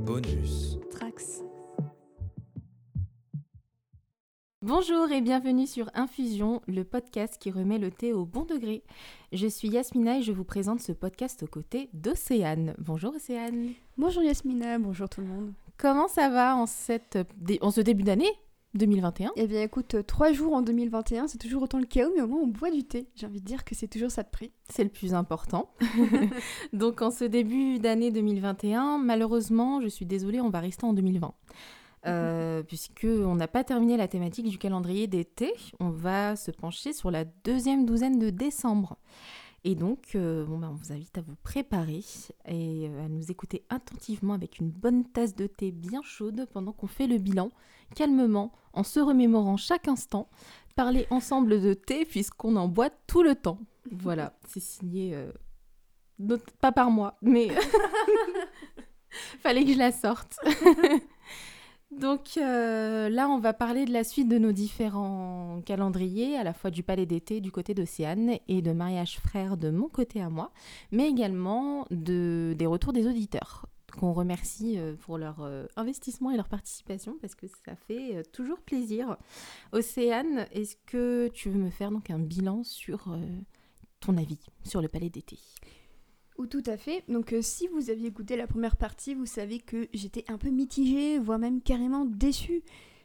Bonus. Trax. Bonjour et bienvenue sur Infusion, le podcast qui remet le thé au bon degré. Je suis Yasmina et je vous présente ce podcast aux côtés d'Océane. Bonjour Océane. Bonjour Yasmina, bonjour tout le monde. Comment ça va en, cette, en ce début d'année? 2021 Eh bien écoute, euh, trois jours en 2021, c'est toujours autant le chaos, mais au moins on boit du thé. J'ai envie de dire que c'est toujours ça de prix. C'est le plus important. Donc en ce début d'année 2021, malheureusement, je suis désolée, on va rester en 2020. Euh, puisque on n'a pas terminé la thématique du calendrier d'été, on va se pencher sur la deuxième douzaine de décembre. Et donc, euh, bon, ben, on vous invite à vous préparer et euh, à nous écouter attentivement avec une bonne tasse de thé bien chaude pendant qu'on fait le bilan, calmement, en se remémorant chaque instant, parler ensemble de thé puisqu'on en boit tout le temps. Voilà, c'est signé, euh, not- pas par moi, mais fallait que je la sorte. Donc euh, là, on va parler de la suite de nos différents calendriers, à la fois du palais d'été du côté d'Océane et de mariage frère de mon côté à moi, mais également de, des retours des auditeurs qu'on remercie euh, pour leur euh, investissement et leur participation parce que ça fait toujours plaisir. Océane, est-ce que tu veux me faire donc un bilan sur ton avis sur le palais d'été? Ou tout à fait. Donc euh, si vous aviez écouté la première partie, vous savez que j'étais un peu mitigée, voire même carrément déçue.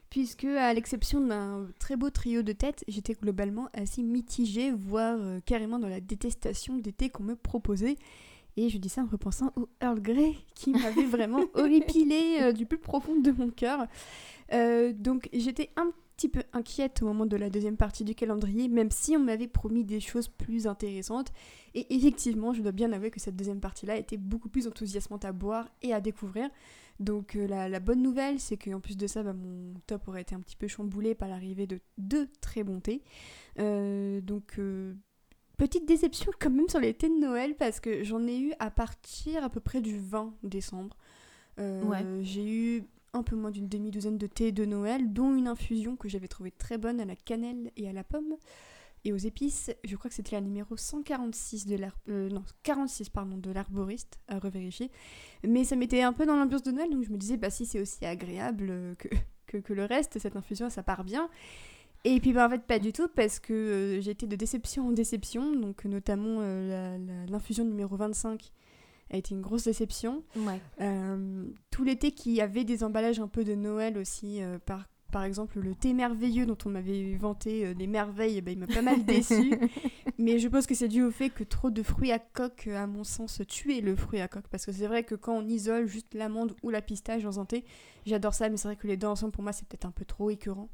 Puisque, à l'exception d'un très beau trio de têtes, j'étais globalement assez mitigée, voire euh, carrément dans la détestation des thés qu'on me proposait. Et je dis ça en repensant au Earl Grey, qui m'avait vraiment horripilé euh, du plus profond de mon cœur. Donc j'étais un petit peu inquiète au moment de la deuxième partie du calendrier, même si on m'avait promis des choses plus intéressantes. Et effectivement, je dois bien avouer que cette deuxième partie-là était beaucoup plus enthousiasmante à boire et à découvrir. Donc euh, la, la bonne nouvelle, c'est qu'en plus de ça, bah, mon top aurait été un petit peu chamboulé par l'arrivée de deux très bons thés. Euh, donc euh, petite déception quand même sur les thés de Noël parce que j'en ai eu à partir à peu près du 20 décembre. Euh, Ouais. J'ai eu un peu moins d'une demi-douzaine de thés de Noël, dont une infusion que j'avais trouvée très bonne à la cannelle et à la pomme et aux épices. Je crois que c'était la numéro 146 de l'ar- euh, non 46 pardon de l'arboriste à revérifier. Mais ça m'était un peu dans l'ambiance de Noël, donc je me disais bah si c'est aussi agréable euh, que, que, le reste, cette infusion ça part bien. Et puis bah, en fait pas du tout parce que euh, j'ai été de déception en déception, donc notamment euh, l'infusion numéro 25 a été une grosse déception. Ouais. Euh, tout l'été qui avait des emballages un peu de Noël aussi, euh, par, par exemple le thé merveilleux dont on m'avait vanté euh, les merveilles, eh ben, il m'a pas mal déçu. Mais je pense que c'est dû au fait que trop de fruits à coque, euh, à mon sens, tuaient le fruit à coque. Parce que c'est vrai que quand on isole juste l'amande ou la pistache dans un thé, j'adore ça, mais c'est vrai que les deux ensemble, pour moi, c'est peut-être un peu trop écœurant.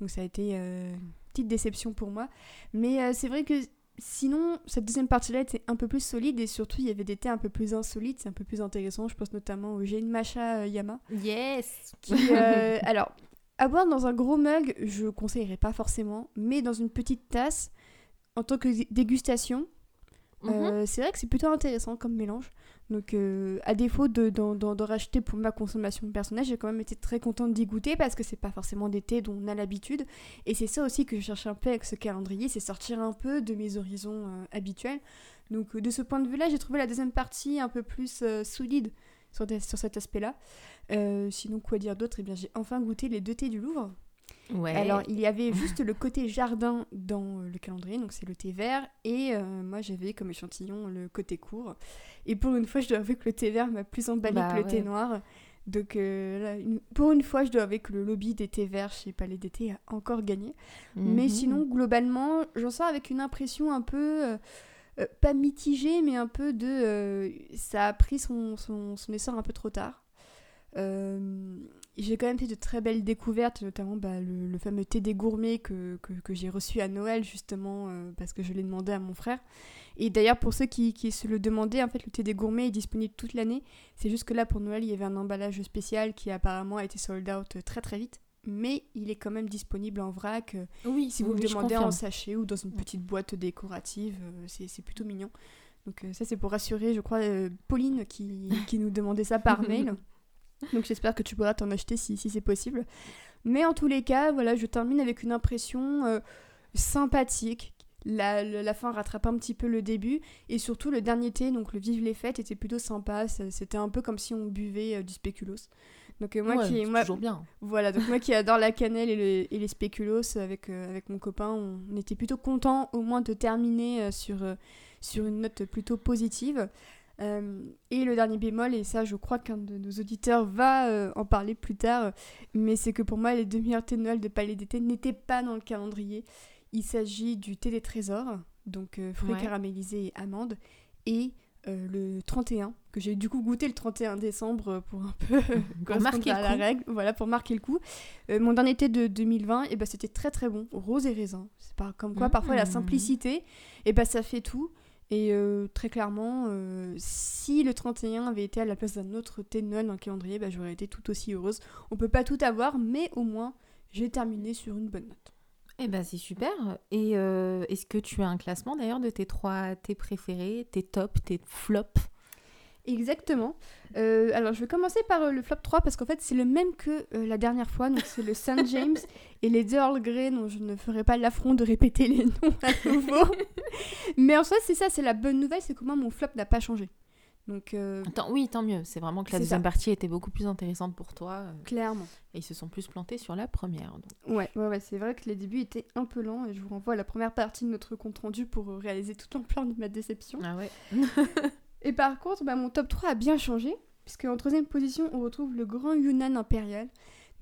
Donc ça a été euh, une petite déception pour moi. Mais euh, c'est vrai que sinon, cette deuxième partie-là était un peu plus solide et surtout, il y avait des thés un peu plus insolites, c'est un peu plus intéressant. Je pense notamment au Jane Macha euh, Yama. Yes Qui, euh, alors, à boire dans un gros mug, je conseillerais pas forcément, mais dans une petite tasse, en tant que dé- dégustation, Mhm. euh, c'est vrai que c'est plutôt intéressant comme mélange. Donc, euh, à défaut de, d'en, racheter pour ma consommation personnelle, j'ai quand même été très contente d'y goûter parce que c'est pas forcément des thés dont on a l'habitude. Et c'est ça aussi que je cherche un peu avec ce calendrier, c'est sortir un peu de mes horizons euh, habituels. Donc, euh, de ce point de vue-là, j'ai trouvé la deuxième partie un peu plus solide sur, sur cet aspect-là. Sinon, quoi dire d'autre? Eh bien, j'ai enfin goûté les deux thés du Louvre. Ouais. Alors, il y avait juste le côté jardin dans euh, le calendrier, donc c'est le thé vert, et euh, moi j'avais comme échantillon le côté court. Et pour une fois, je dois avouer que le thé vert m'a plus emballé Bah que le thé noir. Donc, euh, là, une- pour une fois, je dois avouer que le lobby des thés verts chez Palais d'été a encore gagné. Mais Mhm. sinon, globalement, j'en sors avec une impression un peu. euh, pas mitigée, mais un peu de. ça a pris son, son, son essor un peu trop tard. Euh, j'ai quand même fait de très belles découvertes, notamment bah, le, le fameux thé des gourmets que, que, que j'ai reçu à Noël, justement, euh, parce que je l'ai demandé à mon frère. Et d'ailleurs, pour ceux qui, qui se le demandaient, en fait, le thé des gourmets est disponible toute l'année. C'est juste que là, pour Noël, il y avait un emballage spécial qui apparemment a été sold out très très vite. Mais il est quand même disponible en vrac. euh, Oui, si vous oui, le demandez en sachet ou dans une petite boîte décorative, euh, c'est c'est plutôt mignon. Donc euh, ça c'est pour rassurer, je crois, euh, Pauline qui, qui nous demandait ça par mail. Donc j'espère que tu pourras t'en acheter si, si c'est possible. Mais en tous les cas, voilà, je termine avec une impression euh, sympathique. la, la, la fin rattrape un petit peu le début. Et surtout, le dernier thé, donc le Vive les fêtes, était plutôt sympa. C'était un peu comme si on buvait euh, du spéculoos. Donc euh, moi Ouais, qui moi, toujours bien. voilà, donc moi qui adore la cannelle et, le- et les spéculoos avec, avec mon copain, on, on était plutôt content au moins de terminer sur, sur une note plutôt positive. Euh, et le dernier bémol, et ça je crois qu'un de nos auditeurs va euh, en parler plus tard, mais c'est que pour moi les deux meilleurs thés de Noël de Palais d'été n'étaient pas dans le calendrier. Il s'agit du thé des trésors, donc euh, fruits Ouais. caramélisés et amandes, et euh, le 31, que j'ai du coup goûté le 31 décembre pour un peu Pour marquer à la coup. règle, voilà, pour marquer le coup. Euh, mon dernier thé de 2020, et ben, c'était très très bon, rose et raisin. C'est pas comme quoi, parfois la Mmh. simplicité, et ben, ça fait tout. Et euh, très clairement, euh, si le 31 avait été à la place d'un autre thé de Noël dans le calendrier, ben, j'aurais été tout aussi heureuse. On peut pas tout avoir, mais au moins, j'ai terminé sur une bonne note. Eh ben c'est super. Et euh, est-ce que tu as un classement d'ailleurs de tes trois tes préférés, tes tops, tes flops? Exactement. Euh, alors, je vais commencer par euh, le flop 3 parce qu'en fait, c'est le même que euh, la dernière fois. Donc, c'est le St. James et les deux Earl Grey, dont je ne ferai pas l'affront de répéter les noms à nouveau. Mais en soi, c'est ça, c'est la bonne nouvelle, c'est que moi, mon flop n'a pas changé. Donc, Tant- Oui, tant mieux. C'est vraiment que la deuxième ça. partie était beaucoup plus intéressante pour toi. clairement. Et ils se sont plus plantés sur la première. donc. Ouais, ouais, ouais, c'est vrai que les débuts étaient un peu lents et je vous renvoie à la première partie de notre compte rendu pour réaliser toute l'ampleur de ma déception. Ah ouais. Et par contre, bah, mon top 3 a bien changé, puisque en troisième position, on retrouve le grand Yunnan impérial.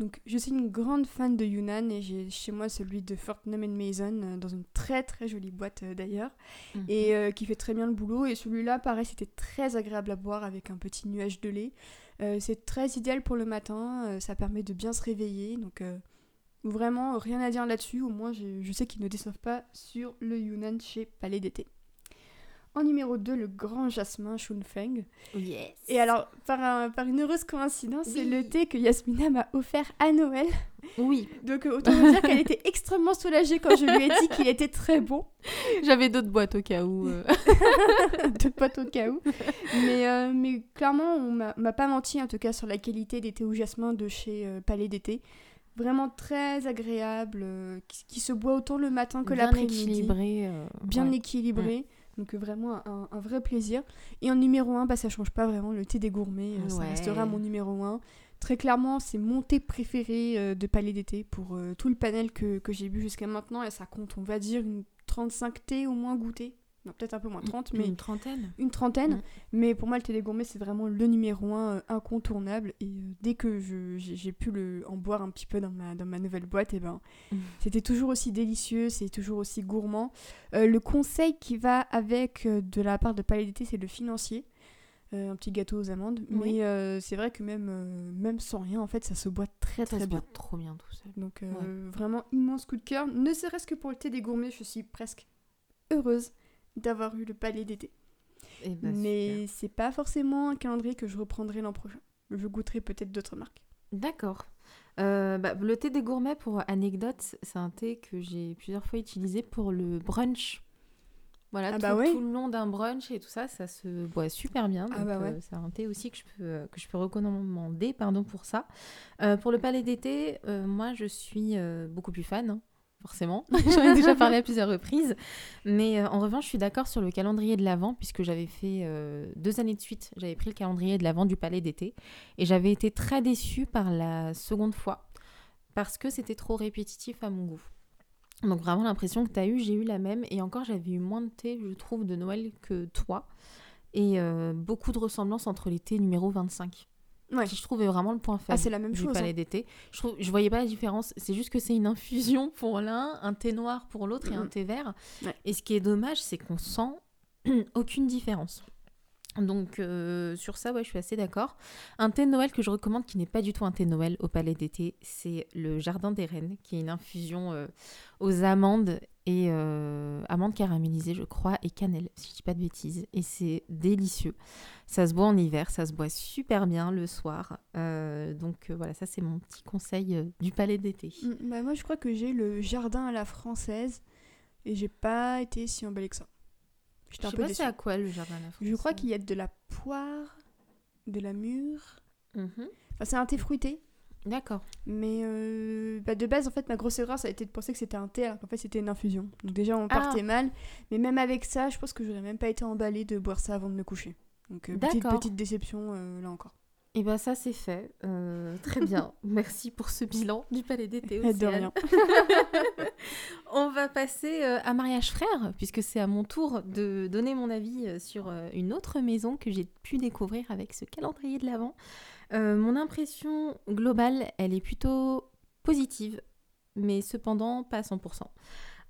Donc, je suis une grande fan de Yunnan et j'ai chez moi celui de Fortnum Mason, euh, dans une très très jolie boîte euh, d'ailleurs, Mhm. et euh, qui fait très bien le boulot. Et celui-là, pareil, c'était très agréable à boire avec un petit nuage de lait. C'est très idéal pour le matin, ça permet de bien se réveiller. Donc, vraiment, rien à dire là-dessus. Au moins, je sais qu'ils ne déçoivent pas sur le Yunnan chez Palais d'été. En numéro 2, le grand jasmin Shunfeng. Yes. Et alors, par, un- par une heureuse coïncidence, c'est le thé que Yasmina m'a offert à Noël. Oui, Donc, euh, autant vous dire qu'elle était extrêmement soulagée quand je lui ai dit qu'il était très bon. j'avais d'autres boîtes au cas où. euh. de potes au cas où. Mais, euh, mais clairement, on m'a m'a pas menti, en tout cas, sur la qualité des thés au jasmin de chez euh, Palais d'été. Vraiment très agréable, euh, qui, qui se boit autant le matin que Bien l'après-midi. équilibré. euh, Bien ouais. équilibré. Donc euh, vraiment un, un vrai plaisir. Et en numéro 1, bah, ça change pas vraiment, le thé des gourmets, euh, ça restera mon numéro 1. Très clairement, c'est mon thé préféré euh, de Palais d'été pour tout le panel que, que j'ai bu jusqu'à maintenant. Et ça compte, on va dire, une 35 thés au moins goûtés. Non, peut-être un peu moins 30, mais Une trentaine. une trentaine. Mm. Mais pour moi, le thé des gourmets, c'est vraiment le numéro 1 incontournable. Et euh, dès que j'ai pu le, en boire un petit peu dans ma, dans ma nouvelle boîte, et ben, Mm. c'était toujours aussi délicieux, c'est toujours aussi gourmand. Euh, le conseil qui va avec euh, de la part de Palais d'été, c'est le financier. Euh, un petit gâteau aux amandes. Oui. Mais euh, c'est vrai que même, euh, même sans rien, en fait, ça se boit très Ça très se bien. boit trop bien tout seul. Donc euh, vraiment immense coup de cœur. Ne serait-ce que pour le thé des gourmets, je suis presque heureuse d'avoir eu le Palais d'été. Eh ben, Mais c'est pas forcément un calendrier que je reprendrai l'an prochain. Je goûterai peut-être d'autres marques. D'accord. Euh, bah, le thé des gourmets, pour anecdote, c'est un thé que j'ai plusieurs fois utilisé pour le brunch. Voilà, Ah tout, bah ouais. tout le long d'un brunch et tout ça, ça se boit super bien. Ah bah ouais. euh, c'est un thé aussi que je peux, euh, que je peux recommander pardon, pour ça. Euh, pour le palais d'été, moi je suis beaucoup plus fan, hein, forcément. J'en ai déjà parlé à plusieurs reprises. Mais euh, en revanche, je suis d'accord sur le calendrier de l'Avent, puisque j'avais fait euh, deux années de suite, j'avais pris le calendrier de l'Avent du palais d'été. Et j'avais été très déçue par la seconde fois, parce que c'était trop répétitif à mon goût. Donc vraiment l'impression que tu as eu, j'ai eu la même. Et encore, j'avais eu moins de thé, je trouve, de Noël que toi. Et euh, beaucoup de ressemblances entre les thés numéro 25, Ouais. qui je trouve est vraiment le point Ah, faible c'est la même du chose. palais hein. d'été. Je trouve, je voyais pas la différence. C'est juste que c'est une infusion pour l'un, un thé noir pour l'autre et un thé vert. Ouais. Et ce qui est dommage, c'est qu'on sent aucune différence. Donc euh, sur ça, ouais, je suis assez d'accord. Un thé de Noël que je recommande, qui n'est pas du tout un thé de Noël au palais d'été, c'est le Jardin des Reines, qui est une infusion euh, aux amandes et euh, amandes caramélisées, je crois, et cannelle, si je dis pas de bêtises. Et c'est délicieux. Ça se boit en hiver, ça se boit super bien le soir. Euh, donc euh, voilà, ça c'est mon petit conseil du palais d'été. Mm, bah, moi, je crois que j'ai le jardin à la française et j'ai pas été si emballée que ça. Je J'étais un sais peu pas c'est à quoi le jardin à la Je crois française. qu'il y a de la poire, de la mûre. Mhm. Enfin, c'est un thé fruité. D'accord. Mais euh, bah, de base, en fait, ma grosse erreur, ça a été de penser que c'était un thé, alors qu'en fait, c'était une infusion. Donc déjà, on partait Ah. mal. Mais même avec ça, je pense que j'aurais même pas été emballée de boire ça avant de me coucher. Donc euh, petite, déception, euh, là encore. Et ben ça c'est fait. Euh, très bien. Merci pour ce bilan du Palais d'été. De rien. On va passer à Mariage Frère, puisque c'est à mon tour de donner mon avis sur une autre maison que j'ai pu découvrir avec ce calendrier de l'Avent. Euh, mon impression globale, elle est plutôt positive, mais cependant pas à 100%.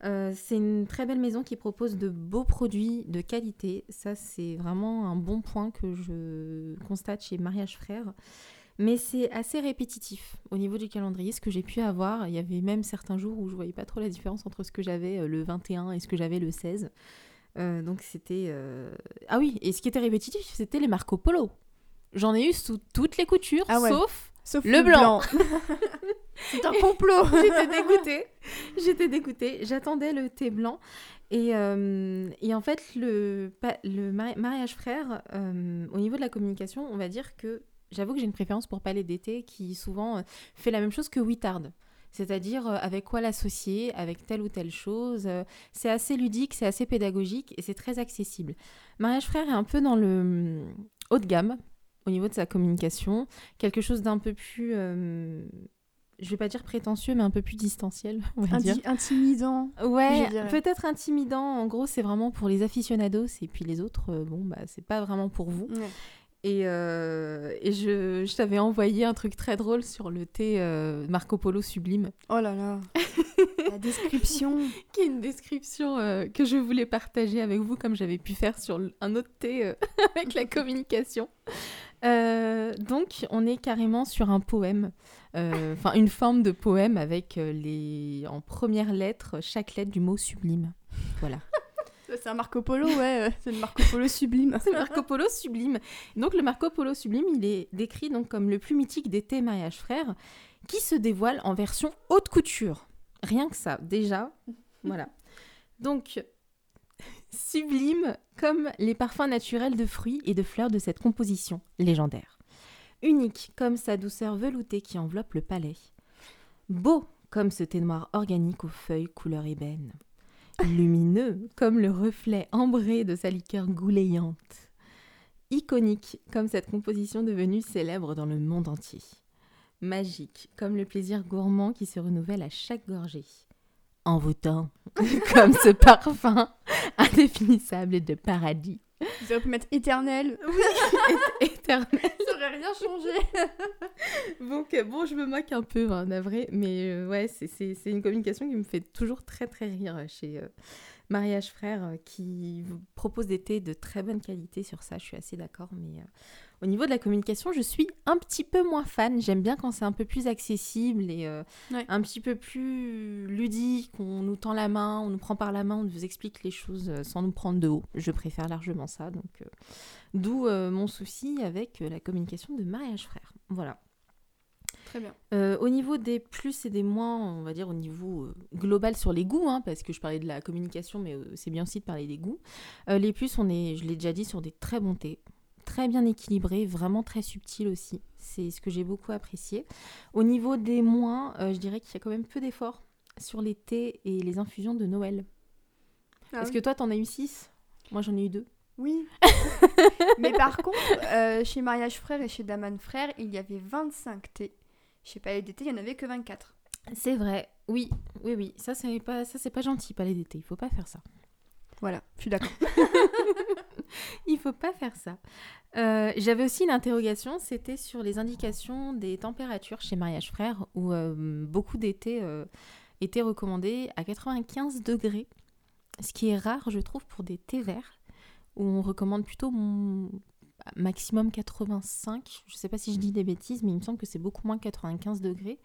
Euh, c'est une très belle maison qui propose de beaux produits de qualité. Ça, c'est vraiment un bon point que je constate chez Mariage Frère. Mais c'est assez répétitif au niveau du calendrier, ce que j'ai pu avoir. Il y avait même certains jours où je voyais pas trop la différence entre ce que j'avais euh, le 21 et ce que j'avais le 16. Euh, donc c'était... Ah oui, et ce qui était répétitif, c'était les Marco Polo. J'en ai eu sous toutes les coutures, Ah ouais. sauf Sauf Le blanc. c'est un complot. J'étais dégoûtée. J'étais dégoûtée. J'attendais le thé blanc. Et, euh, et en fait, le, mariage frère, euh, au niveau de la communication, on va dire que j'avoue que j'ai une préférence pour Palais d'été qui souvent euh, fait la même chose que Wittard. C'est-à-dire avec quoi l'associer, avec telle ou telle chose. C'est assez ludique, c'est assez pédagogique et c'est très accessible. Mariage frère est un peu dans le haut de gamme au niveau de sa communication. Quelque chose d'un peu plus... euh, je vais pas dire prétentieux, mais un peu plus distanciel, on va dire. Intimidant. Ouais, peut-être intimidant. En gros, c'est vraiment pour les aficionados et puis les autres, euh, bon, bah, c'est pas vraiment pour vous. Ouais. Et, euh, et je, je t'avais envoyé un truc très drôle sur le thé euh, Marco Polo Sublime, Oh là là. La description. qui est une description euh, que je voulais partager avec vous, comme j'avais pu faire sur un autre thé avec la communication. Euh, donc, on est carrément sur un poème, euh, enfin une forme de poème avec euh, les, en première lettre chaque lettre du mot sublime. Voilà. C'est un Marco Polo, ouais. C'est le Marco Polo sublime. C'est Marco Polo sublime. Donc le Marco Polo sublime, il est décrit donc comme le plus mythique des thés mariage frères, qui se dévoile en version haute couture. Rien que ça, déjà. Voilà. Donc sublime comme les parfums naturels de fruits et de fleurs de cette composition légendaire. Unique comme sa douceur veloutée qui enveloppe le palais. Beau comme ce thé organique aux feuilles couleur ébène lumineux comme le reflet ambré de sa liqueur goulayante, iconique comme cette composition devenue célèbre dans le monde entier, magique comme le plaisir gourmand qui se renouvelle à chaque gorgée, envoûtant comme ce parfum indéfinissable de paradis, Vous auriez pu mettre éternel. éternel. Ça aurait rien changé. Donc euh, bon, je me moque un peu, hein, navré, mais euh, ouais, c'est- une communication qui me fait toujours très très rire chez euh, Mariage Frère, euh, qui vous propose des thés de très bonne qualité sur ça, je suis assez d'accord, mais au niveau de la communication, je suis un petit peu moins fan, j'aime bien quand c'est un peu plus accessible et euh, Ouais. un petit peu plus ludique, on nous tend la main, on nous prend par la main, on nous explique les choses euh, sans nous prendre de haut, je préfère largement ça, donc euh, d'où euh, mon souci avec la communication de Mariage Frère, voilà. Très bien. Euh, au niveau des plus et des moins, on va dire au niveau euh, global sur les goûts, hein, parce que je parlais de la communication, mais euh, c'est bien aussi de parler des goûts. Les plus, on est, je l'ai déjà dit, sur des très bons thés, très bien équilibrés, vraiment très subtils aussi. C'est ce que j'ai beaucoup apprécié. Au niveau des moins, euh, je dirais qu'il y a quand même peu d'efforts sur les thés et les infusions de Noël. Ah Est-ce oui. que toi, t'en as eu 6 Moi, j'en ai eu deux. Oui. Mais par contre, euh, chez Mariage Frère et chez Daman Frère, il y avait 25 thés. Chez Palais d'été, il n'y en avait que 24. C'est vrai, oui, oui, oui. Ça, c'est pas, ça, pas gentil, palais d'été. Il faut pas faire ça. Voilà, je suis d'accord. Il faut pas faire ça. Euh, J'avais aussi une interrogation, c'était sur les indications des températures chez Mariage Frère, où euh, beaucoup d'été euh, étaient recommandés à 95 degrés, ce qui est rare, je trouve, pour des thés verts, où on recommande plutôt maximum 85. Je sais pas si je dis des bêtises, mais il me semble que c'est beaucoup moins 95 degrés.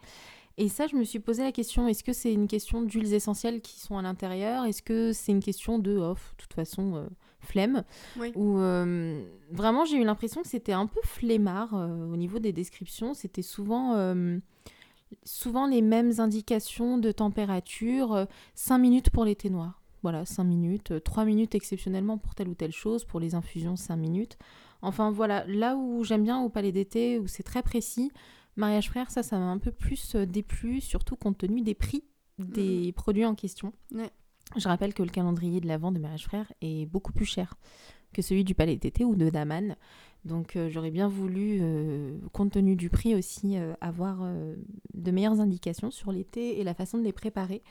Et ça, je me suis posé la question, est-ce que c'est une question d'huiles essentielles qui sont à l'intérieur? Est-ce que c'est une question de, oh, de toute façon, flemme Oui. Ou euh, vraiment, j'ai eu l'impression que c'était un peu flemmard euh, au niveau des descriptions. C'était souvent, euh, souvent les mêmes indications de température. 5 minutes pour les thés noirs. Voilà, 5 minutes. 3 minutes exceptionnellement pour telle ou telle chose. Pour les infusions, 5 minutes. Enfin voilà, là où j'aime bien au palais d'été, où c'est très précis, Mariage frère, ça, ça m'a un peu plus déplu, surtout compte tenu des prix des produits en question. Ouais. Je rappelle que le calendrier de l'Avent de Mariage frère est beaucoup plus cher que celui du Palais d'été ou de Daman. Donc euh, j'aurais bien voulu, euh, compte tenu du prix aussi, euh, avoir de meilleures indications sur thés et la façon de les préparer.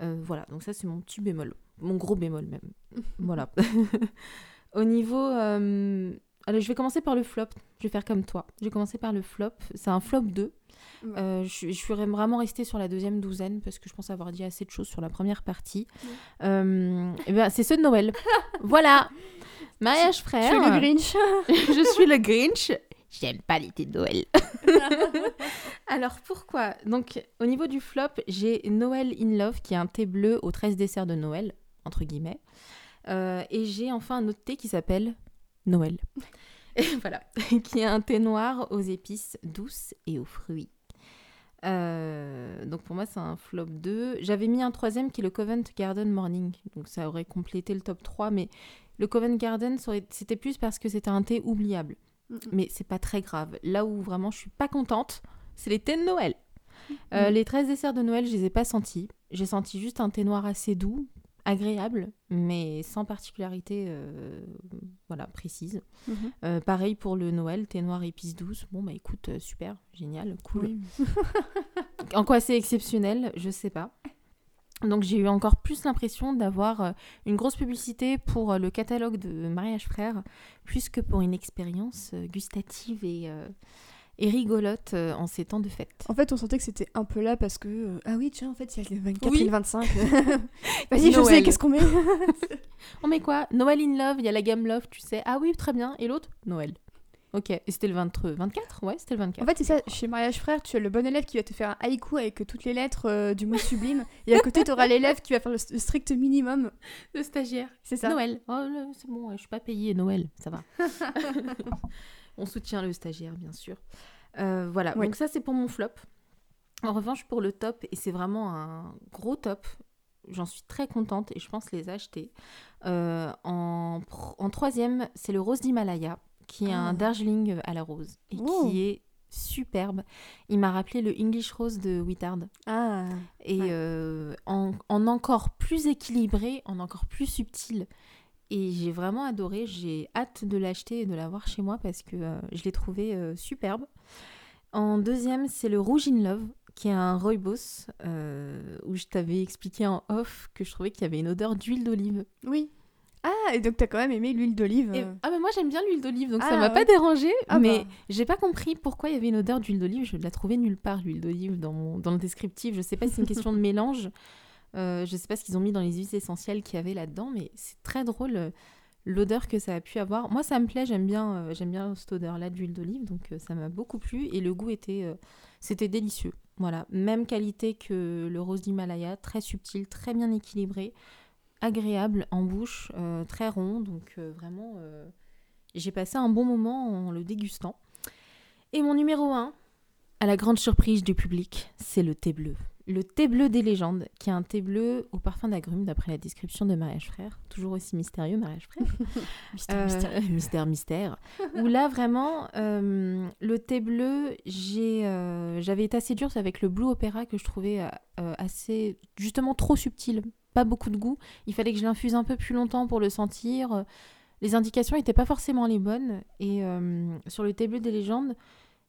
Voilà, donc ça c'est mon petit bémol, mon gros bémol même. voilà. Au niveau... allez, je vais commencer par le flop, je vais faire comme toi. Je vais commencer par le flop, c'est un flop 2. Ouais. Euh, je, suis- je suis vraiment restée sur la deuxième douzaine parce que je pense avoir dit assez de choses sur la première partie. Euh, ben, c'est ceux de Noël. voilà. Mariage frère. es le Grinch. je suis le Grinch. J'aime pas l'été de Noël. Alors pourquoi? Donc au niveau du flop, j'ai Noël in Love qui est un thé bleu aux 13 desserts de Noël, entre guillemets. Euh, et j'ai enfin un autre thé qui s'appelle Noël. Et voilà, qui est un thé noir aux épices douces et aux fruits. Euh, donc pour moi c'est un flop 2. J'avais mis un troisième qui est le Covent Garden Morning. Donc ça aurait complété le top 3. Mais le Covent Garden c'était plus parce que c'était un thé oubliable. Mm, Mais c'est pas très grave. Là où vraiment je suis pas contente, c'est les thés de Noël. Euh. Les 13 desserts de Noël, je les ai pas sentis. J'ai senti juste un thé noir assez doux, agréable, mais sans particularité euh, voilà, précise. Mhm. Euh, pareil pour le Noël, thé noir épices douces. Bon, bah écoute, euh, super, génial, cool. Oui. En quoi c'est exceptionnel, je sais pas. Donc j'ai eu encore plus l'impression d'avoir une grosse publicité pour le catalogue de Mariage Frère, plus que pour une expérience gustative et, euh, et rigolote euh, en ces temps de fête. En fait, on sentait que c'était un peu là parce que. euh, ah oui, tiens, en fait, il y a le 24 Oui. et le 25. Vas-y, je sais, qu'est-ce qu'on met On met quoi? Noël in Love, il y a la gamme Love, tu sais. Ah oui, très bien. Et l'autre? Noël. Ok, et c'était le 23, 24 Ouais, c'était le 24. En fait, c'est ça, chez Mariage Frère, tu as le bon élève qui va te faire un haïku avec toutes les lettres euh, du mot sublime. Et à côté, tu auras l'élève qui va faire le, le strict minimum. le stagiaire. C'est ça. Noël. Oh, c'est bon, je suis pas payée. Noël, ça va. On soutient le stagiaire, bien sûr. Euh, voilà, Oui. donc ça c'est pour mon flop. En revanche, pour le top, et c'est vraiment un gros top, j'en suis très contente et je pense les acheter. Euh, en, troisième, c'est le rose d'Himalaya, qui est Ah. un Darjeeling à la rose et Oh. qui est superbe. Il m'a rappelé le English Rose de Wittard Ah, et Ouais. euh, en, en encore plus équilibré, en encore plus subtil. Et j'ai vraiment adoré, j'ai hâte de l'acheter et de l'avoir chez moi parce que euh, je l'ai trouvé euh, superbe. En deuxième, c'est le Rouge in Love, qui est un rooibos, euh, où je t'avais expliqué en off que je trouvais qu'il y avait une odeur d'huile d'olive. oui. Ah, et donc t'as quand même aimé l'huile d'olive. Et-. Ah mais moi j'aime bien l'huile d'olive, donc ça Ah, m'a ouais. pas dérangé, Ah, mais bah. j'ai pas compris pourquoi il y avait une odeur d'huile d'olive. Je la trouvais nulle part l'huile d'olive dans, mon- dans le descriptif. Je sais pas si c'est une question de mélange. Euh, je sais pas ce qu'ils ont mis dans les huiles essentielles qu'il y avait là-dedans, mais c'est très drôle euh, l'odeur que ça a pu avoir. Moi ça me plaît, j'aime bien, euh, bien cette odeur-là d'huile d'olive, donc ça m'a beaucoup plu et le goût était, c'était délicieux. Voilà, même qualité que le rose d'Himalaya, très subtil, très bien équilibré, agréable en bouche, très rond, donc vraiment. j'ai passé un bon moment en le dégustant. Et mon numéro 1, à la grande surprise du public, c'est le thé bleu. Le thé bleu des légendes, qui est un thé bleu au parfum d'agrumes, d'après la description de Mariage Frère. Toujours aussi mystérieux, Mariage Frère. Mystère, Euh, mystère. mystère, mystère. Où là, vraiment, euh, le thé bleu, j'ai, euh, j'avais été assez dure avec le Blue Opera que je trouvais assez, justement, trop subtil. Pas beaucoup de goût. Il fallait que je l'infuse un peu plus longtemps pour le sentir. Les indications n'étaient pas forcément les bonnes. Et sur le thé bleu des légendes,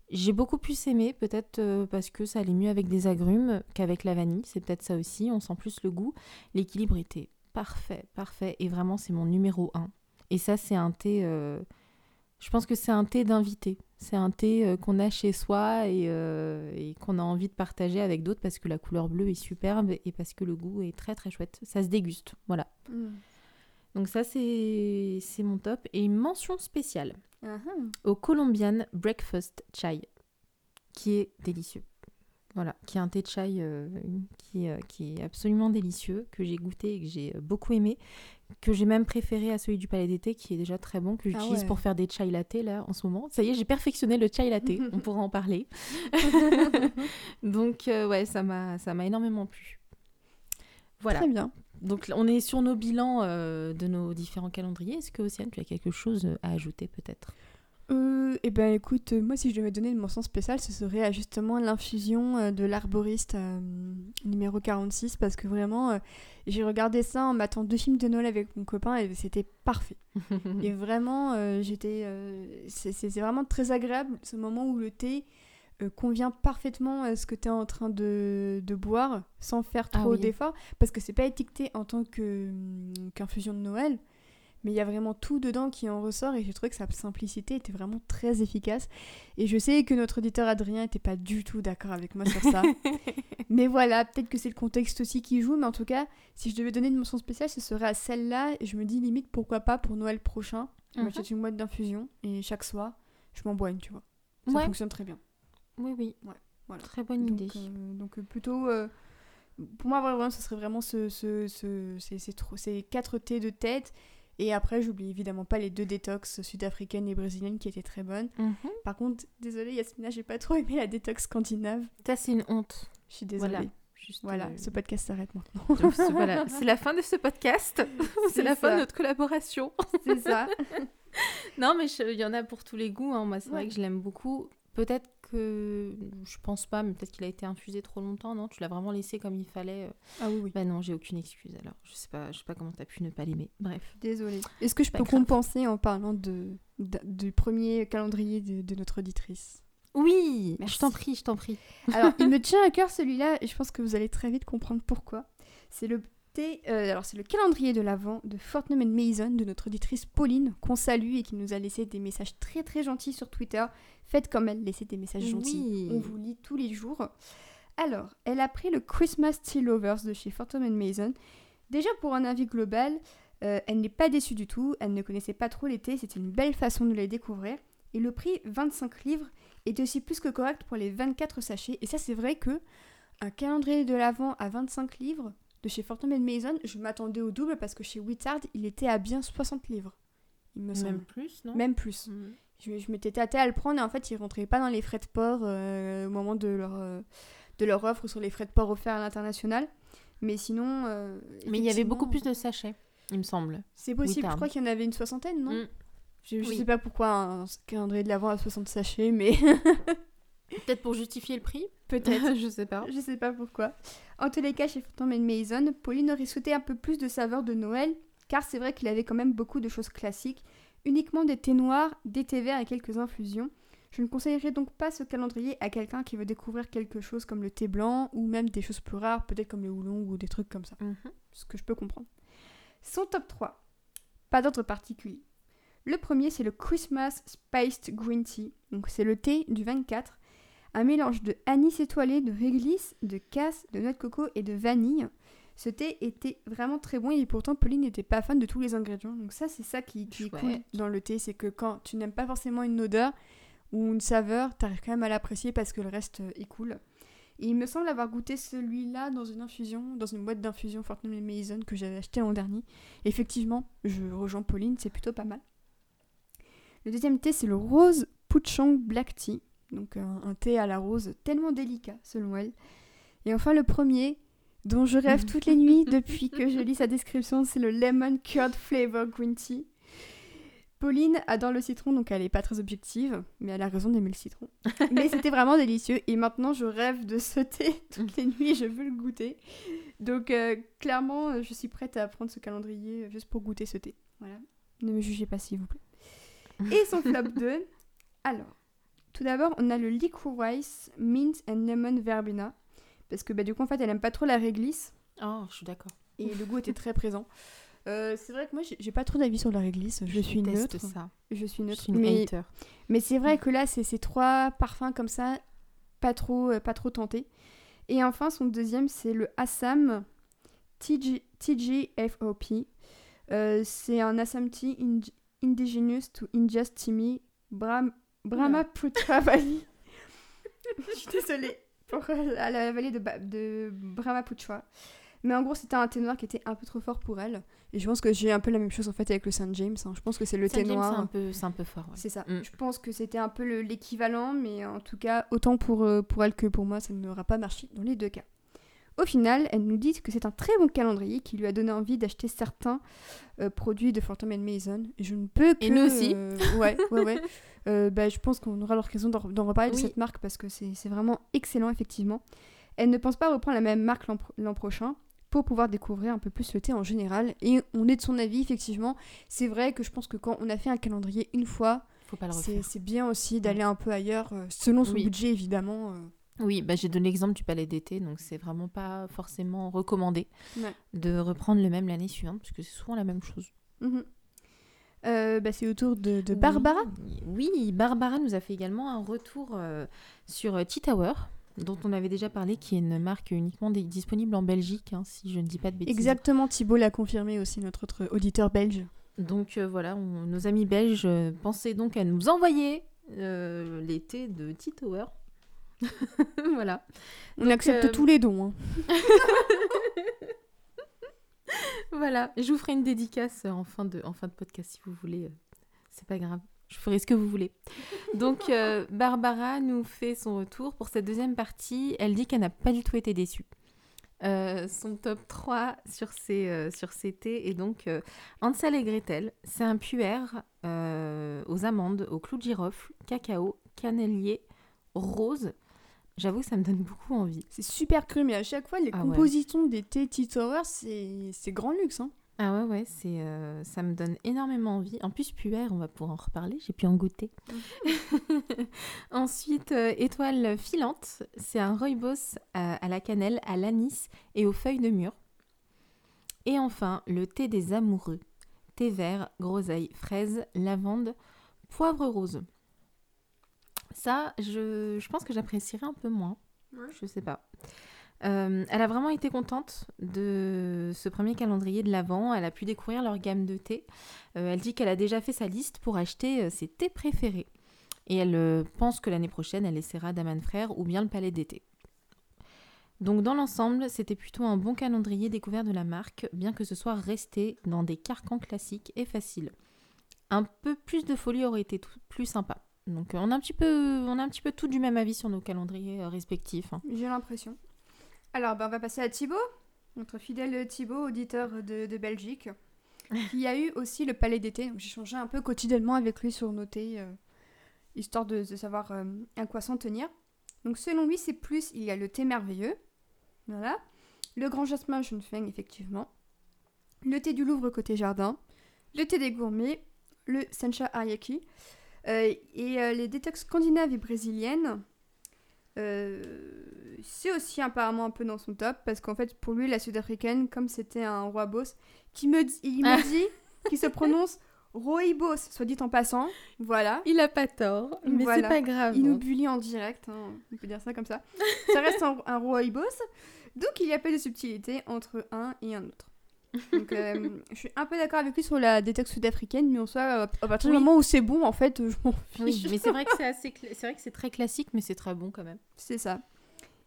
j'ai beaucoup plus aimé, peut-être euh, parce que ça allait mieux avec des agrumes qu'avec la vanille. C'est peut-être ça aussi. On sent plus le goût. L'équilibre était parfait, parfait. Et vraiment, c'est mon numéro 1. Et ça, c'est un thé. euh, je pense que c'est un thé d'invité. C'est un thé euh, qu'on a chez soi et, qu'on a envie de partager avec d'autres parce que la couleur bleue est superbe et parce que le goût est très très chouette. Ça se déguste. Voilà. Mm. Donc, ça, c'est mon top. Et une mention spéciale Ah, au Colombian Breakfast Chai, qui est délicieux. Voilà, qui est un thé chai euh, qui, euh, qui est absolument délicieux, que j'ai goûté et que j'ai euh, beaucoup aimé, que j'ai même préféré à celui du Palais d'été, qui est déjà très bon, que Ah j'utilise ouais. pour faire des chai latte là en ce moment. Ça y est, j'ai perfectionné le chai latte, on pourra en parler. Donc euh, ouais, ça m'a énormément plu. Voilà. Très bien. Donc on est sur nos bilans euh, de nos différents calendriers. Est-ce que Océane, tu as quelque chose à ajouter peut-être? Euh, eh ben écoute, euh, moi si je devais donner une mention spéciale, ce serait justement l'infusion de l'arboriste numéro 46 parce que vraiment j'ai regardé ça en m'attendant deux films de Noël avec mon copain et c'était parfait. et vraiment j'étais c'est vraiment très agréable ce moment où le thé euh, convient parfaitement à ce que tu es en train de, de boire sans faire Ah trop oui. d'efforts parce que c'est pas étiqueté en tant que hum, qu'infusion de Noël mais il y a vraiment tout dedans qui en ressort et j'ai trouvé que sa simplicité était vraiment très efficace. Et je sais que notre auditeur Adrien n'était pas du tout d'accord avec moi sur ça. mais voilà, peut-être que c'est le contexte aussi qui joue, mais en tout cas, si je devais donner une mention spéciale, ce serait à celle-là. Et je me dis limite, pourquoi pas pour Noël prochain, m'achète une boîte d'infusion et chaque soir, je m'en bois une, tu vois. Ça Ouais. fonctionne très bien. Oui, oui. voilà. Très bonne Donc, idée. euh, donc, euh, plutôt... euh, pour moi, vraiment, ce serait vraiment ce, ce, ce- ces, ces ces quatre thés de tête. Et après, j'oublie évidemment pas les deux détox sud-africaines et brésiliennes qui étaient très bonnes. Mhm. Par contre, désolée Yasmina, j'ai pas trop aimé la détox scandinave. Ça, c'est une honte. Je suis désolée. Voilà. Euh, ce podcast s'arrête maintenant. c'est- voilà. C'est la fin de ce podcast. C'est la fin de notre collaboration. C'est ça. Non, mais il y en a pour tous les goûts. hein. Moi, c'est vrai Ouais. que je l'aime beaucoup. Peut-être que. Je pense pas, mais peut-être qu'il a été infusé trop longtemps, non? Tu l'as vraiment laissé comme il fallait. euh. Ah oui, oui. Bah non, j'ai aucune excuse alors. Je sais pas, je sais pas comment t'as pu ne pas l'aimer. Bref. Désolée. Est-ce que je peux grave. compenser en parlant de, de- du premier calendrier de, de notre auditrice? Oui, Merci. je t'en prie, je t'en prie. Alors, il me tient à cœur celui-là et je pense que vous allez très vite comprendre pourquoi. C'est le euh, alors c'est le calendrier de l'Avent de Fortnum Mason de notre auditrice Pauline qu'on salue et qui nous a laissé des messages très très gentils sur Twitter. Faites comme elle, laissez des messages gentils. Oui. On vous lit tous les jours. Alors, elle a pris le Christmas Tea Lovers de chez Fortnum Mason. Déjà pour un avis global, euh, elle n'est pas déçue du tout. Elle ne connaissait pas trop thés, c'était une belle façon de les découvrir. Et le prix 25 livres est aussi plus que correct pour les 24 sachets. Et ça, c'est vrai que un calendrier de l'Avent à 25 livres de chez Fortnum Mason, je m'attendais au double parce que chez Witzard, il était à bien 60 livres. Il me semble. Même plus, non? Même plus. Mhm. Je, je m'étais tâtée à le prendre et en fait, ils rentraient pas dans les frais de port euh, au moment de leur, euh, de leur offre sur les frais de port offerts à l'international. Mais sinon. euh, Mais il y avait beaucoup plus de sachets, il me semble. C'est possible, Wittard. je crois qu'il y en avait une soixantaine, non? Mm. Je, Oui. sais pas pourquoi un calendrier de l'avant à 60 sachets, mais Peut-être pour justifier le prix peut-être. je sais pas. Je sais pas pourquoi. En tous les cas, chez Fortnum Mason, Pauline aurait souhaité un peu plus de saveur de Noël, car c'est vrai qu'il avait quand même beaucoup de choses classiques, uniquement des thés noirs, des thés verts et quelques infusions. Je ne conseillerais donc pas ce calendrier à quelqu'un qui veut découvrir quelque chose comme le thé blanc, ou même des choses plus rares, peut-être comme le houlon ou des trucs comme ça, Mhm. ce que je peux comprendre. Son top 3. Pas d'ordre particulier. Le premier, c'est le Christmas Spiced Green Tea. Donc, c'est le thé du 24. Un mélange de anis étoilé, de réglisse, de casse, de noix de coco et de vanille. Ce thé était vraiment très bon et pourtant Pauline n'était pas fan de tous les ingrédients. Donc ça, c'est ça qui, qui est cool dans le thé, c'est que quand tu n'aimes pas forcément une odeur ou une saveur, t'arrives quand même à l'apprécier parce que le reste euh, est cool. Et il me semble avoir goûté celui-là dans une infusion, dans une boîte d'infusion Fortnum Mason que j'avais acheté l'an dernier. Effectivement, je rejoins Pauline, c'est plutôt pas mal. Le deuxième thé, c'est le Rose Puchong Black Tea. Donc un, un thé à la rose tellement délicat, selon elle. Et enfin, le premier, dont je rêve toutes les nuits depuis que je lis sa description, c'est le Lemon Curd Flavor Green Tea. Pauline adore le citron, donc elle n'est pas très objective, mais elle a raison d'aimer le citron. Mais c'était vraiment délicieux, et maintenant je rêve de ce thé toutes les nuits, je veux le goûter. Donc euh, clairement, euh, je suis prête à prendre ce calendrier euh, juste pour goûter ce thé. Voilà. Ne me jugez pas s'il vous plaît. Et son flop 2. Alors, tout d'abord, on a le Licorice Mint and Lemon Verbena. Parce que bah, du coup, en fait, elle aime pas trop la réglisse. Oh, je suis d'accord. Et le goût était très présent. Euh, c'est vrai que moi, j'ai pas trop d'avis sur la réglisse. Je, suis neutre. ça. Je suis Je neutre. suis une mais hater. mais c'est vrai que là, c'est ces trois parfums comme ça, pas trop, euh, pas trop tentés. Et enfin, son deuxième, c'est le Assam TG, TGFOP. Euh, c'est un Assam Tea Indigenous to Injust Timi Brahm, Brahmaputra Valley. Je suis désolée pour euh, la, la vallée de, Ba- de Brahmaputra. Mais en gros, c'était un thé noir qui était un peu trop fort pour elle. Et je pense que j'ai un peu la même chose en fait avec le Saint James. hein. Je pense que c'est le Saint thé James, noir. C'est un peu, c'est un peu fort. ouais. C'est ça. Mm. Je pense que c'était un peu le- l'équivalent, mais en tout cas, autant pour, euh, pour elle que pour moi, ça n'aura pas marché dans les deux cas. Au final, elle nous dit que c'est un très bon calendrier qui lui a donné envie d'acheter certains euh, produits de Fortnum Mason. Et je ne peux que... Et nous aussi. euh, ouais, ouais, ouais. Euh, bah, je pense qu'on aura l'occasion d'en reparler de cette marque parce que c'est vraiment excellent, effectivement. Elle ne pense pas reprendre la même marque l'an pro- l'an prochain pour pouvoir découvrir un peu plus le thé en général. Et on est de son avis, effectivement. C'est vrai que je pense que quand on a fait un calendrier une fois, c'est bien aussi d'aller un peu ailleurs, euh, selon son Oui. budget, évidemment. euh. Oui, bah, j'ai donné l'exemple du palais d'été, donc c'est vraiment pas forcément recommandé Ouais. de reprendre le même l'année suivante, puisque c'est souvent la même chose. Mhm. Euh, bah, c'est au tour de, de Barbara. Oui, oui, Barbara nous a fait également un retour euh, sur euh, Tea Tower, dont on avait déjà parlé, qui est une marque uniquement disponible en Belgique, hein, si je ne dis pas de bêtises. Exactement, Thibault l'a confirmé aussi, notre autre auditeur belge. Donc euh, voilà, on- nos amis belges euh, pensaient donc à nous envoyer euh, thés de Tea Tower. voilà. On Donc, accepte tous les dons. hein. Voilà, je vous ferai une dédicace en fin de, en fin de podcast si vous voulez. euh, C'est pas grave, je ferai ce que vous voulez. Donc, euh, Barbara nous fait son retour. Pour cette deuxième partie, elle dit qu'elle n'a pas du tout été déçue. Euh, son top 3 sur ses, euh, sur ses thés est donc euh, Hansel et Gretel. C'est un puer euh, aux amandes, au clou de girofle, cacao, cannelier, rose. J'avoue que ça me donne beaucoup envie. C'est super cru, mais à chaque fois, les Ah ouais. compositions des thés Tea Tower, c'est grand luxe. Hein. Ah ouais, ouais, c'est, euh, ça me donne énormément envie. En plus, puer, on va pouvoir en reparler, j'ai pu en goûter. Ensuite, euh, étoile filante, c'est un rooibos à, à la cannelle, à l'anis et aux feuilles de mûre. Et enfin, le thé des amoureux, thé vert, groseille, fraise, lavande, poivre rose. Ça, je, je pense que j'apprécierais un peu moins. Je sais pas. Euh, elle a vraiment été contente de ce premier calendrier de l'Avent. Elle a pu découvrir leur gamme de thé. Euh, elle dit qu'elle a déjà fait sa liste pour acheter euh, ses thés préférés. Et elle pense que l'année prochaine, elle essaiera Daman Frère ou bien le Palais d'été. Donc dans l'ensemble, c'était plutôt un bon calendrier découvert de la marque, bien que ce soit resté dans des carcans classiques et faciles. Un peu plus de folie aurait été tout- plus sympa. Donc euh, on a un petit peu, on a un petit peu tout du même avis sur nos calendriers euh, respectifs. hein. J'ai l'impression. Alors, bah, on va passer à Thibaut, notre fidèle Thibaut, auditeur de, de Belgique, qui a eu aussi le palais d'été. Donc, J'ai changé un peu quotidiennement avec lui sur nos thés, euh, histoire de, de savoir euh, à quoi s'en tenir. Donc, selon lui, c'est plus il y a le thé merveilleux, voilà, le grand jasmin Junfeng, effectivement, le thé du Louvre côté jardin, le thé des gourmets, le Sencha Ariaki, et euh, les détox scandinaves et brésiliennes. Euh, c'est aussi apparemment un peu dans son top parce qu'en fait pour lui la sud-africaine comme c'était un roi boss qui me dit, il Ah. me dit qu'il se prononce Roibos soit dit en passant voilà Il a pas tort, mais Voilà. c'est pas grave. il nous bully en direct hein, on peut dire ça comme ça ça reste un, un Roibos donc il y a pas de subtilité entre un et un autre donc euh, je suis un peu d'accord avec lui sur la détox sud-africaine mais en soi à partir Oui. du moment où c'est bon en fait je m'en fiche Oui, mais c'est vrai que c'est assez, c'est vrai que c'est très classique, mais c'est très bon quand même. C'est ça.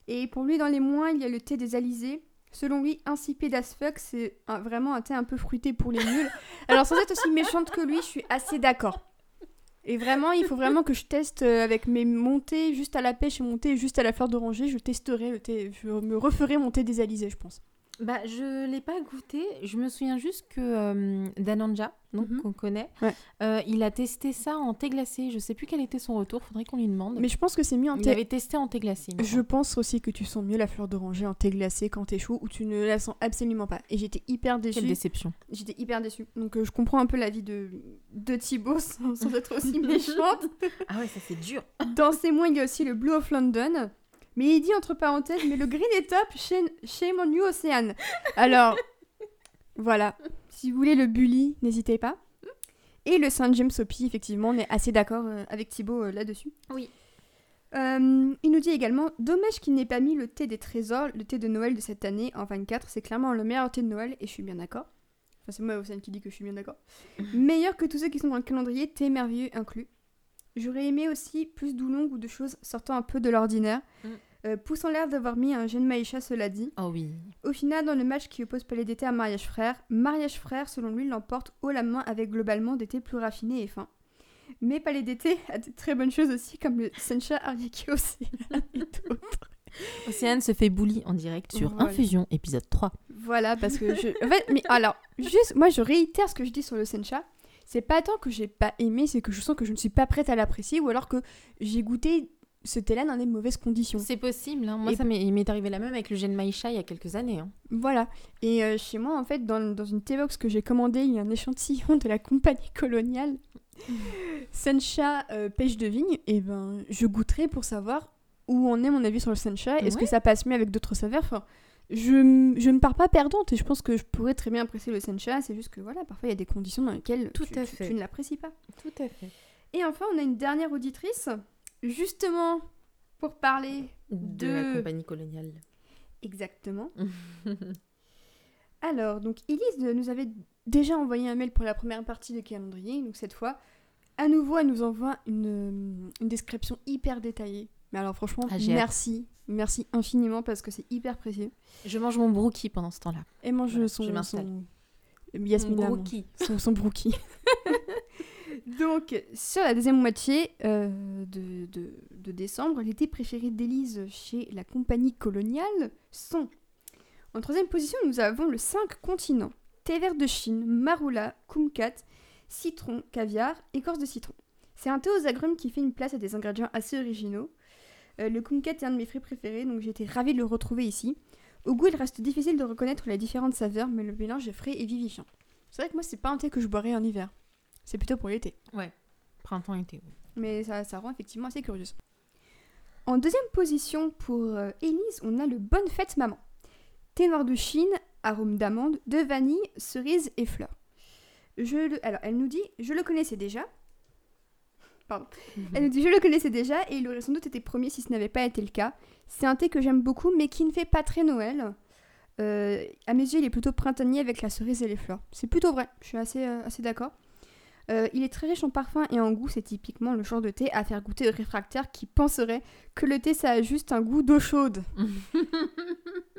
Et pour lui, dans les moins, il y a le thé des alizés. Selon lui, insipide as fuck, c'est vraiment un thé un peu fruité pour les nuls. Alors, sans être aussi méchante que lui, je suis assez d'accord. Et vraiment, il faut vraiment que je teste euh, avec mes mon thé juste à la pêche et mon thé juste à la fleur d'oranger. Je testerai le thé, je me referai mon thé des alizés, je pense. Bah, je l'ai pas goûté. Je me souviens juste que euh, Dananja, donc Mhm. qu'on connaît, Ouais. euh, il a testé ça en thé glacé. Je sais plus quel était son retour. Faudrait qu'on lui demande. Mais je pense que c'est mieux en il thé. avait testé en thé glacé. il Je pense aussi que tu sens mieux la fleur d'oranger en thé glacé quand t'es chaud ou tu ne la sens absolument pas. Et j'étais hyper déçue. Quelle déception. J'étais hyper déçue. Donc euh, je comprends un peu l'avis de, de Thibaut sans, sans être aussi méchante. Ah ouais, ça c'est dur. Dans ces mois, il y a aussi le Blue of London. Mais il dit entre parenthèses, mais le green est top, shame, shame on you, Océane. Alors, voilà. Si vous voulez le bully, n'hésitez pas. Et le Saint James Sopi, effectivement, on est assez d'accord euh, avec Thibaut euh, là-dessus. Oui. Euh, il nous dit également Dommage qu'il n'ait pas mis le thé des trésors, le thé de Noël de cette année en 24. C'est clairement le meilleur thé de Noël et je suis bien d'accord. Enfin, c'est moi, Océane, qui dit que je suis bien d'accord. Meilleur que tous ceux qui sont dans le calendrier, thé merveilleux inclus. J'aurais aimé aussi plus d'oulong ou de choses sortant un peu de l'ordinaire. Mm. Euh, poussant l'air d'avoir mis un jeune Maïcha, cela dit. Oh oui. Au final, dans le match qui oppose Palais d'été à Mariage Frère, Mariage Frère, selon lui, l'emporte haut la main avec globalement des thés plus raffinés et fins. Mais Palais d'été a de très bonnes choses aussi, comme le Sencha Ariaki Océane et d'autres. Océane se fait bully en direct sur Voilà. Infusion, épisode 3. Voilà, parce que je. En fait, mais alors, juste, moi je réitère ce que je dis sur le Sencha. C'est pas tant que j'ai pas aimé, c'est que je sens que je ne suis pas prête à l'apprécier ou alors que j'ai goûté ce thé-là dans des mauvaises conditions. C'est possible. hein. Moi, Et- ça m'est il m'est arrivé la même avec le gin Maïcha il y a quelques années. hein. Voilà. Et euh, chez moi, en fait, dans, dans une T-Box que j'ai commandée, il y a un échantillon de la compagnie coloniale. Sencha euh, pêche de vigne. Et ben, je goûterai pour savoir où en est mon avis sur le Sencha. Est-ce que ça passe mieux avec d'autres saveurs? Enfin, je, je ne pars pas perdante et je pense que je pourrais très bien apprécier le Sencha. C'est juste que voilà, parfois il y a des conditions dans lesquelles Tout tu, à tu- fait. tu ne l'apprécies pas. Tout à fait. Et enfin, on a une dernière auditrice, justement pour parler De, De- la compagnie coloniale. exactement. Alors, donc Elise nous avait déjà envoyé un mail pour la première partie de calendrier, donc cette fois, à nouveau, elle nous envoie une, euh, une description hyper détaillée. Mais alors franchement, Ah, merci, merci infiniment parce que c'est hyper précieux. Je mange mon brookie pendant ce temps-là. Elle mange Voilà, son, je son... Yasmina, Mon brookie. son, son brookie. Donc, sur la deuxième moitié euh, de, de- de décembre, les thés préférés d'Élise chez la compagnie coloniale sont en troisième position, nous avons le 5 continents thé vert de Chine, marula, kumquat, citron, caviar, écorce de citron. C'est un thé aux agrumes qui fait une place à des ingrédients assez originaux. Euh, le kumquat est un de mes fruits préférés, donc j'ai été ravie de le retrouver ici. Au goût, il reste difficile de reconnaître les différentes saveurs, mais le mélange est frais et vivifiant. C'est vrai que moi, c'est pas un thé que je boirais en hiver. C'est plutôt pour l'été. Ouais. Printemps-été. Mais ça, ça rend effectivement assez curieuse. En deuxième position pour euh, Élise, on a le Bonne Fête Maman. Thé noir de Chine, arôme d'amande, de vanille, cerise et fleurs. Je le... Alors, elle nous dit, je le connaissais déjà. Pardon. Elle nous dit, je le connaissais déjà et il aurait sans doute été premier si ce n'avait pas été le cas. C'est un thé que j'aime beaucoup mais qui ne fait pas très Noël. Euh, à mes yeux, il est plutôt printanier avec la cerise et les fleurs. C'est plutôt vrai, je suis assez, euh, assez d'accord. Euh, il est très riche en parfum et en goût, c'est typiquement le genre de thé à faire goûter aux réfractaires qui penseraient que le thé ça a juste un goût d'eau chaude.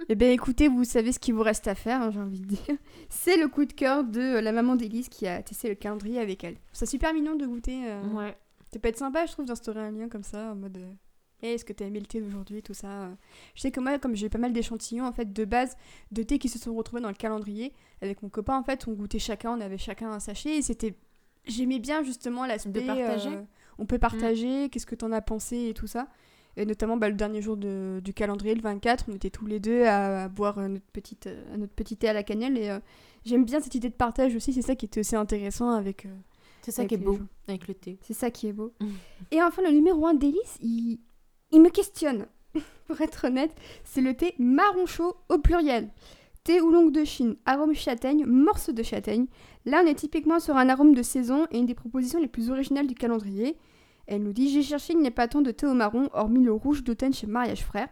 Eh bien écoutez, vous savez ce qu'il vous reste à faire, hein, j'ai envie de dire. C'est le coup de cœur de la maman d'Élise qui a testé le calendrier avec elle. C'est super mignon de goûter. euh, Ouais. Ça peut être sympa, je trouve, d'instaurer un lien comme ça, en mode euh, Hey, est-ce que t'as aimé le thé d'aujourd'hui, tout ça euh. Je sais que moi, comme j'ai eu pas mal d'échantillons, en fait, de base, de thé qui se sont retrouvés dans le calendrier, avec mon copain, en fait, on goûtait chacun, on avait chacun un sachet, et c'était... J'aimais bien, justement, l'aspect... De partager. euh, on peut partager, qu'est-ce que t'en as pensé, et tout ça. Et notamment, bah, le dernier jour de- du calendrier, le 24, on était tous les deux à, à boire notre, petite, notre petit thé à la cannelle, et euh, j'aime bien cette idée de partage aussi, c'est ça qui était aussi intéressant avec... euh, C'est ça qui est beau gens. avec le thé. c'est ça qui est beau. Et enfin, le numéro 1 d'Hélice, il, il me questionne. Pour être honnête, c'est le thé marron chaud au pluriel. Thé oolong de Chine, arôme châtaigne, morceau de châtaigne. Là, on est typiquement sur un arôme de saison et une des propositions les plus originales du calendrier. Elle nous dit J'ai cherché, il n'y a pas tant de thé au marron, hormis le rouge d'automne chez Mariage Frère.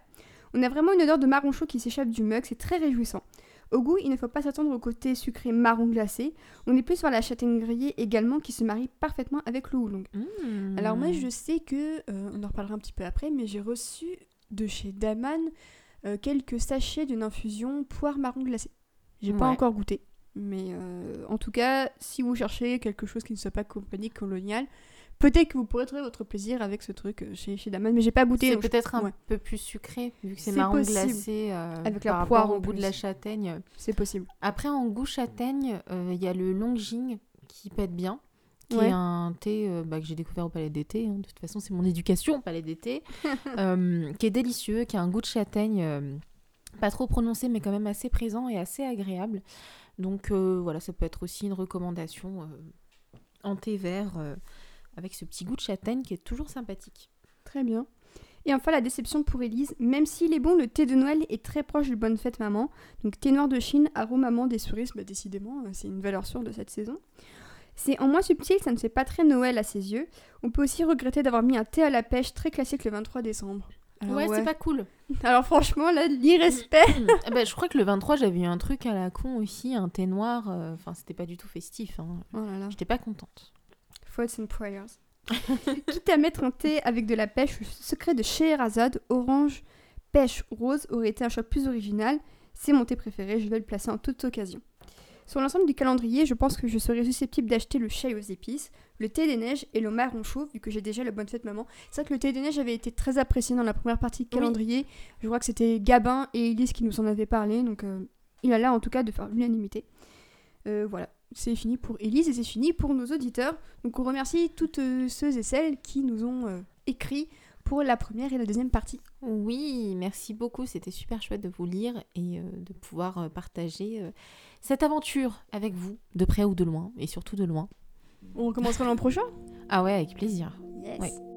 On a vraiment une odeur de marron chaud qui s'échappe du mug, c'est très réjouissant. Au goût, il ne faut pas s'attendre au côté sucré marron glacé. On est plus sur la châtaigne grillée également qui se marie parfaitement avec le oolong. Mmh. Alors moi je sais que, euh, on en reparlera un petit peu après, mais j'ai reçu de chez Daman euh, quelques sachets d'une infusion poire marron glacée. J'ai pas Ouais. encore goûté, mais euh, en tout cas, si vous cherchez quelque chose qui ne soit pas compagnie coloniale, peut-être que vous pourrez trouver votre plaisir avec ce truc euh, chez, chez Daman, mais j'ai pas goûté. C'est peut-être un ouais, peu plus sucré, vu que c'est marron possible. glacé euh, Avec la poire au goût de la châtaigne. c'est possible. Après, en goût châtaigne, euh, il y a le Longjing qui pète bien, qui Ouais. est un thé euh, bah, que j'ai découvert au Palais d'été. hein. De toute façon, c'est mon éducation au Palais d'été, qui est délicieux, qui a un goût de châtaigne pas trop prononcé, mais quand même assez présent et assez agréable. Donc voilà, ça peut être aussi une recommandation en thé vert avec ce petit goût de châtaigne qui est toujours sympathique. Très bien. Et enfin, la déception pour Élise, même s'il est bon, le thé de Noël est très proche du Bonne Fête Maman. Donc thé noir de Chine, arôme amande et cerise, bah, décidément, euh, c'est une valeur sûre de cette saison. C'est en moins subtil, ça ne fait pas très Noël à ses yeux. On peut aussi regretter d'avoir mis un thé à la pêche très classique le 23 décembre. Alors, ouais, c'est pas cool. Alors franchement, là, l'irrespect. Ah bah, je crois que le 23, j'avais eu un truc à la con aussi, un thé noir. euh, Enfin, c'était pas du tout festif. hein. Oh là là. J'étais pas contente. Thoughts and prayers. Quitte à mettre un thé avec de la pêche, le secret de Scheherazade, orange, pêche, rose, aurait été un choix plus original. C'est mon thé préféré, je vais le placer en toute occasion. Sur l'ensemble du calendrier, je pense que je serais susceptible d'acheter le chai aux épices, le thé des neiges et le marron chaud, vu que j'ai déjà la bonne fête maman. C'est vrai que le thé des neiges avait été très apprécié dans la première partie du Oui. calendrier. Je crois que c'était Gabin et Elise qui nous en avaient parlé, donc euh, il a l'air en tout cas de faire l'unanimité. Euh, voilà. C'est fini pour Élise et c'est fini pour nos auditeurs. Donc on remercie toutes euh, ceux et celles qui nous ont euh, écrit pour la première et la deuxième partie. Oui, merci beaucoup. C'était super chouette de vous lire et euh, de pouvoir partager cette aventure avec vous, de près ou de loin, et surtout de loin. On commencera l'an prochain? Ah ouais, avec plaisir. Yes. Ouais.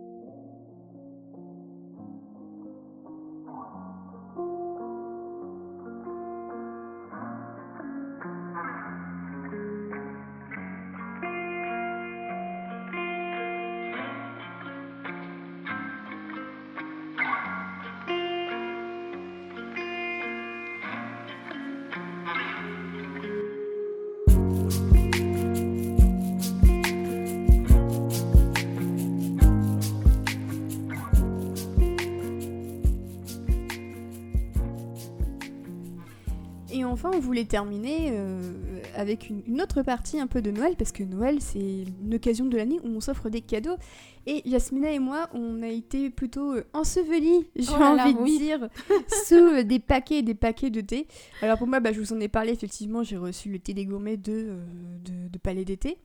Terminer euh, avec une, une autre partie un peu de Noël, parce que Noël, c'est une occasion de l'année où on s'offre des cadeaux. Et Yasmina et moi, on a été plutôt euh, ensevelis, j'ai Oh envie de oui. dire, sous euh, des paquets et des paquets de thé. Alors pour moi, bah, je vous en ai parlé, effectivement, j'ai reçu le thé des gourmets de, euh, de, de Palais d'été.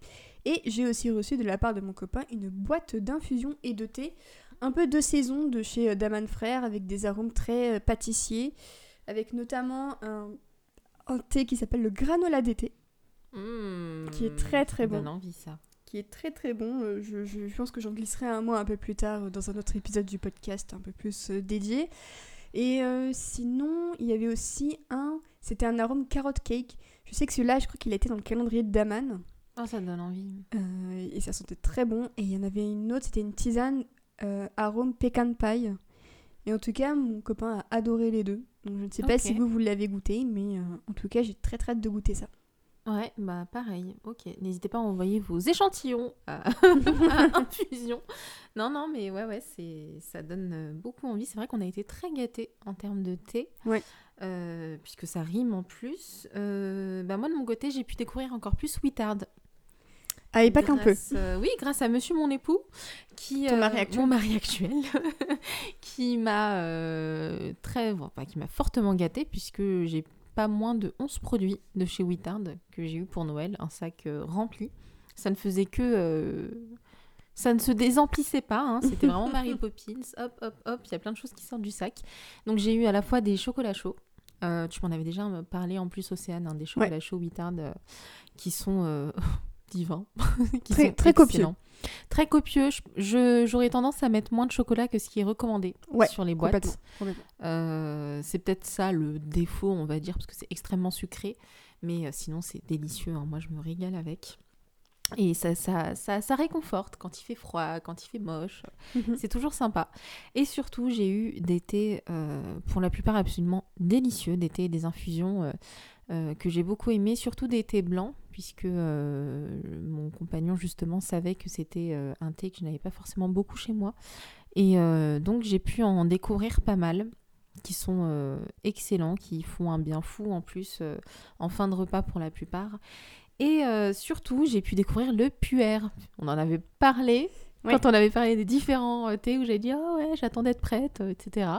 Et j'ai aussi reçu de la part de mon copain une boîte d'infusion et de thé, un peu de saison de chez Daman Frères, avec des arômes très pâtissiers, avec notamment un, un thé qui s'appelle le granola d'été, Qui est très, très ça bon. donne envie ça. qui est très très bon. Euh, Je, je pense que j'en glisserai un mot un peu plus tard euh, dans un autre épisode du podcast un peu plus euh, dédié. Et euh, sinon, il y avait aussi un, c'était un arôme carotte cake. Je sais que celui-là, je crois qu'il était dans le calendrier de Daman. Oh, ça donne envie. Euh, et ça sentait très bon. Et il y en avait une autre, c'était une tisane euh, arôme pecan pie. Et en tout cas, mon copain a adoré les deux. Donc je ne sais pas si vous, vous l'avez goûté, mais euh, en tout cas, j'ai très très hâte de goûter ça. Ouais, bah pareil. Ok, n'hésitez pas à envoyer vos échantillons à, à infusion. Non, non, mais ouais, ouais, c'est ça donne euh, beaucoup envie. C'est vrai qu'on a été très gâtés en termes de thé. Ouais. Euh, puisque ça rime en plus. Euh, bah moi de mon côté, j'ai pu découvrir encore plus Wittard. Ah, et pas qu'un peu. Euh, oui, grâce à Monsieur mon époux, qui Ton euh, mari actuel. mon mari actuel, qui m'a euh, très, enfin, qui m'a fortement gâtée puisque j'ai pas moins de 11 produits de chez Wittard que j'ai eu pour Noël, un sac rempli. Ça ne faisait que ça ne se désemplissait pas, hein, c'était vraiment Mary Poppins, hop, hop, hop, il y a plein de choses qui sortent du sac. Donc j'ai eu à la fois des chocolats chauds, euh, tu m'en avais déjà parlé en plus, Océane, hein, des chocolats chauds Wittard euh, qui sont euh, divins, qui Très- sont très copieux. Très copieux. J'aurais tendance à mettre moins de chocolat que ce qui est recommandé Ouais, sur les boîtes. Euh, c'est peut-être ça le défaut, on va dire, parce que c'est extrêmement sucré. Mais euh, sinon, c'est délicieux. hein. Moi, je me régale avec. Et ça, ça, ça, ça réconforte quand il fait froid, quand il fait moche. Mhm. C'est toujours sympa. Et surtout, j'ai eu des thés, euh, pour la plupart absolument délicieux, des thés et des infusions euh, euh, que j'ai beaucoup aimé, surtout des thés blancs, puisque euh, mon compagnon justement savait que c'était euh, un thé que je n'avais pas forcément beaucoup chez moi. Et euh, donc j'ai pu en découvrir pas mal qui sont euh, excellents, qui font un bien fou en plus euh, en fin de repas pour la plupart. Et euh, surtout, j'ai pu découvrir le puer. On en avait parlé quand on avait parlé des différents thés où j'ai dit ah ouais j'attends d'être prête, etc.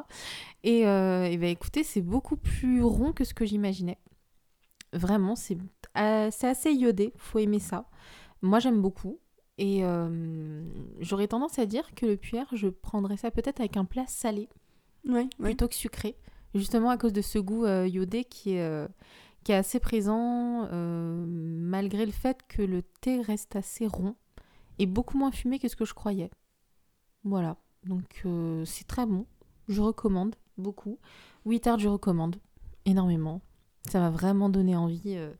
Et, et ben écoutez, c'est beaucoup plus rond que ce que j'imaginais. Vraiment, c'est euh, assez iodé, faut aimer ça. Moi j'aime beaucoup. Et euh, j'aurais tendance à dire que le puer, je prendrais ça peut-être avec un plat salé Ouais, ouais. plutôt que sucré. Justement à cause de ce goût euh, iodé qui est, euh, qui est assez présent, malgré le fait que le thé reste assez rond et beaucoup moins fumé que ce que je croyais. Voilà, donc c'est très bon. Je recommande beaucoup. Wittard, je recommande énormément. Ça m'a vraiment donné envie euh,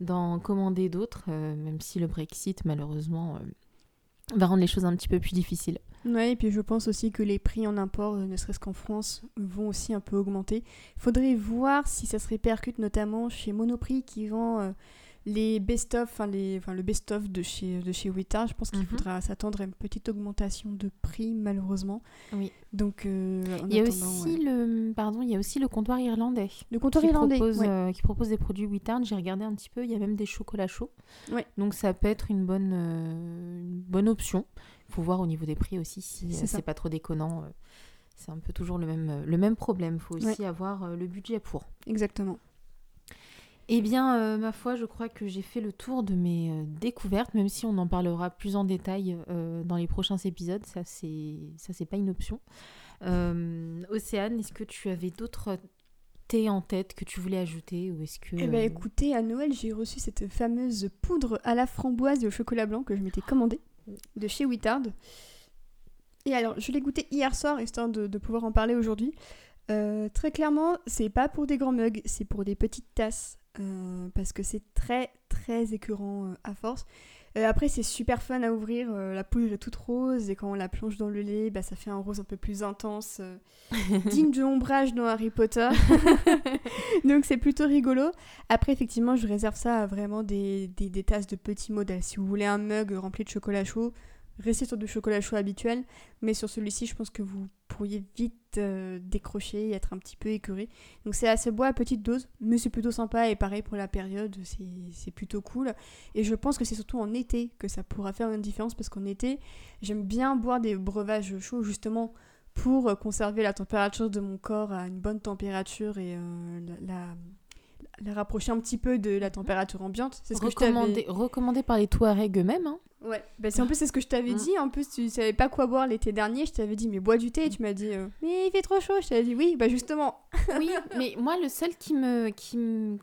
d'en commander d'autres, euh, même si le Brexit, malheureusement, euh, va rendre les choses un petit peu plus difficiles. Ouais, et puis je pense aussi que les prix en import, ne serait-ce qu'en France, vont aussi un peu augmenter. Il faudrait voir si ça se répercute notamment chez Monoprix qui vend les best-of, enfin le best-of de chez, de chez. Je pense qu'il Mhm. faudra s'attendre à une petite augmentation de prix malheureusement. Oui. Donc euh, Il y a aussi ouais. le pardon, il y a aussi le comptoir irlandais le comptoir qui irlandais. propose ouais. euh, qui propose des produits Wittard. J'ai regardé un petit peu, il y a même des chocolats chauds. Ouais. Donc ça peut être une bonne euh, une bonne option. Il faut voir au niveau des prix aussi si C'est pas trop déconnant. C'est un peu toujours le même le même problème. Il faut aussi avoir le budget pour. Exactement. Eh bien, euh, ma foi, je crois que j'ai fait le tour de mes euh, découvertes, même si on en parlera plus en détail euh, dans les prochains épisodes. Ça, c'est ça, c'est pas une option. Océane, est-ce que tu avais d'autres thés en tête que tu voulais ajouter ou est-ce que Eh ben écoutez, à Noël, j'ai reçu cette fameuse poudre à la framboise et au chocolat blanc que je m'étais commandée de chez Wittard. Et alors, je l'ai goûté hier soir, histoire de, de pouvoir en parler aujourd'hui. Très clairement, c'est pas pour des grands mugs, c'est pour des petites tasses. Euh, parce que c'est très très écœurant euh, à force. Euh, après, c'est super fun à ouvrir. la poudre est toute rose et quand on la plonge dans le lait, bah, ça fait un rose un peu plus intense, digne de l'ombrage dans Harry Potter. Donc c'est plutôt rigolo. Après, effectivement, je réserve ça à vraiment des, des, des tasses de petits modèles. Si vous voulez un mug rempli de chocolat chaud, restez sur du chocolat chaud habituel. Mais sur celui-ci, je pense que vous pourriez vite euh, décrocher et être un petit peu écœuré. Donc c'est assez bois à petite dose, mais c'est plutôt sympa. Et pareil pour la période, c'est plutôt cool. Et je pense que c'est surtout en été que ça pourra faire une différence parce qu'en été, j'aime bien boire des breuvages chauds justement pour conserver la température de mon corps à une bonne température et euh, la- la rapprocher un petit peu de la température ambiante. C'est ce que je t'avais- recommandé, recommandé par les Touaregs eux-mêmes hein. Ouais, bah, c'est en plus c'est ce que je t'avais Mm. dit. En plus, tu savais pas quoi boire l'été dernier. Je t'avais dit, mais bois du thé. Et tu m'as dit, euh, mais il fait trop chaud. Je t'avais dit, oui, bah justement. Oui, mais moi, le seul qui me qui,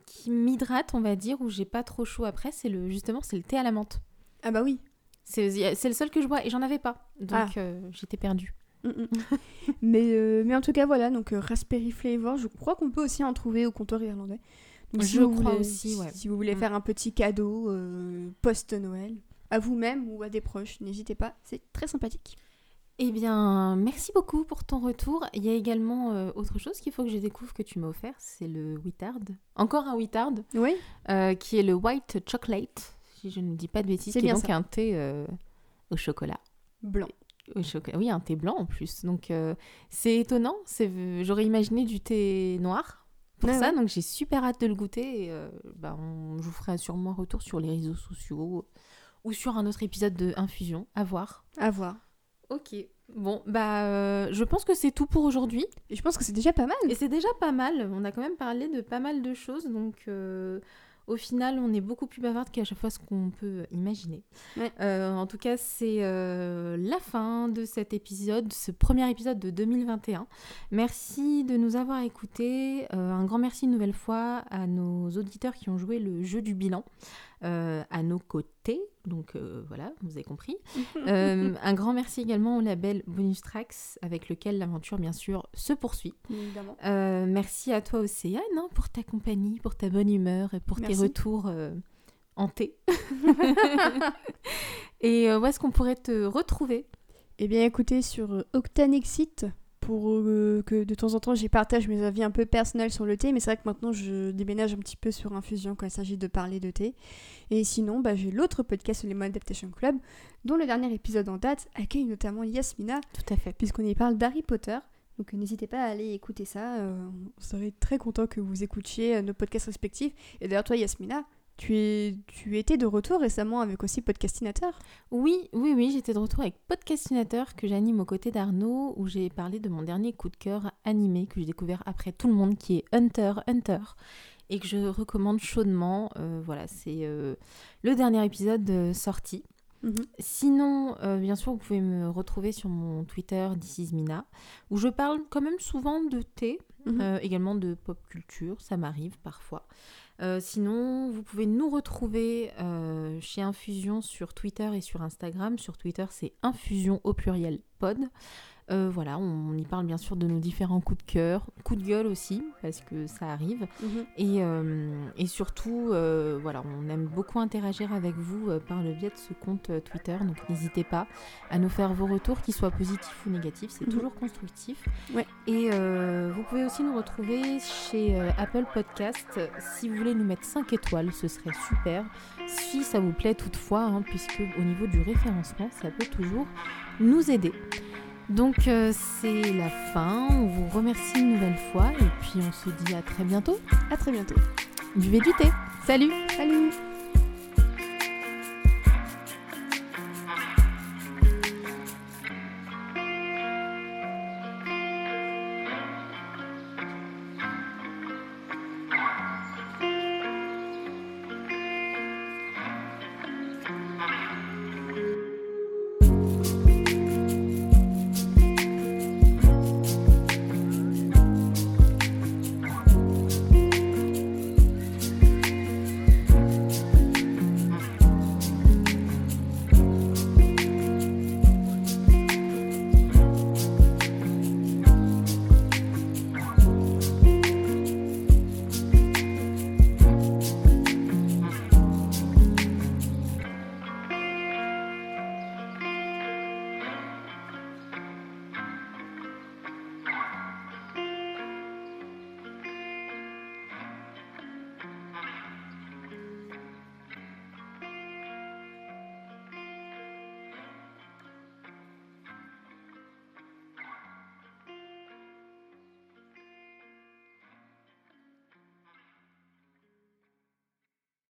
qui m'hydrate, on va dire, où j'ai pas trop chaud après, c'est le justement, c'est le thé à la menthe. Ah bah oui. C'est c'est le seul que je bois et j'en avais pas, donc Ah. euh, j'étais perdue. Mm, mm. mais, euh, mais en tout cas, voilà. Donc, euh, Raspberry Flavor, je crois qu'on peut aussi en trouver au comptoir irlandais. Donc, Je vous crois voulez- aussi, ouais. Si vous voulez Mm. faire un petit cadeau euh, post-Noël à vous-même ou à des proches, n'hésitez pas. C'est très sympathique. Eh bien, merci beaucoup pour ton retour. Il y a également euh, autre chose qu'il faut que je découvre que tu m'as offert, c'est le Wittard. Encore un Wittard, Oui. euh, qui est le White Chocolate, si je ne dis pas de bêtises, C'est bien donc ça. un thé euh, au chocolat. Blanc. Au chocolat. Oui, un thé blanc en plus. Donc, c'est étonnant. J'aurais imaginé du thé noir pour Ouais, ça. ouais. Donc, j'ai super hâte de le goûter. Et, euh, bah, on... je vous ferai sûrement un retour sur les réseaux sociaux ou sur un autre épisode de Infusion. À voir. À voir. Ok. Bon, bah, euh, je pense que c'est tout pour aujourd'hui. Et je pense que c'est déjà pas mal. Et c'est déjà pas mal. On a quand même parlé de pas mal de choses. Donc, euh, au final, on est beaucoup plus bavarde qu'à chaque fois ce qu'on peut imaginer. Ouais. Euh, en tout cas, c'est euh, la fin de cet épisode, ce premier épisode de 2021. Merci de nous avoir écoutés. Euh, un grand merci une nouvelle fois à nos auditeurs qui ont joué le jeu du bilan à nos côtés. Donc euh, voilà, vous avez compris. Euh, un grand merci également au label Bonus Tracks avec lequel l'aventure bien sûr se poursuit. Évidemment. Euh, merci à toi Océane hein, pour ta compagnie, pour ta bonne humeur et pour tes retours euh, hantés. et euh, où est-ce qu'on pourrait te retrouver? Eh bien, écoutez, sur Octanexit, pour euh, que de temps en temps j'y partage mes avis un peu personnels sur le thé, mais c'est vrai que maintenant je déménage un petit peu sur Infusion quand il s'agit de parler de thé. Et sinon, bah, j'ai l'autre podcast, le Lemon Adaptation Club, dont le dernier épisode en date accueille notamment Yasmina, Tout à fait. puisqu'on y parle d'Harry Potter. Donc euh, n'hésitez pas à aller écouter ça, euh, on serait très content que vous écoutiez nos podcasts respectifs. Et d'ailleurs, toi Yasmina, tu, es, tu étais de retour récemment avec aussi Podcastinateur. Oui, oui, oui, j'étais de retour avec Podcastinateur que j'anime aux côtés d'Arnaud, où j'ai parlé de mon dernier coup de cœur animé que j'ai découvert après tout le monde, qui est Hunter Hunter, et que je recommande chaudement. Euh, voilà, c'est euh, le dernier épisode euh, sorti. Sinon, euh, bien sûr, vous pouvez me retrouver sur mon Twitter This is Mina, où je parle quand même souvent de thé, Mhm. euh, également de pop culture, ça m'arrive parfois. Euh, sinon, vous pouvez nous retrouver euh, chez Infusion sur Twitter et sur Instagram. Sur Twitter, c'est Infusion au pluriel pod. Euh, voilà, on y parle bien sûr de nos différents coups de cœur, coups de gueule aussi, parce que ça arrive. Mhm. Et, euh, et surtout, euh, voilà, on aime beaucoup interagir avec vous par le biais de ce compte Twitter. Donc n'hésitez pas à nous faire vos retours, qu'ils soient positifs ou négatifs. C'est Mhm. toujours constructif. Ouais. Et vous pouvez aussi nous retrouver chez Apple Podcast. Si vous voulez nous mettre 5 étoiles, ce serait super. Si ça vous plaît toutefois, hein, puisque au niveau du référencement, ça peut toujours nous aider. Donc euh, c'est la fin, on vous remercie une nouvelle fois et puis on se dit à très bientôt. À très bientôt. Buvez du thé. Salut Salut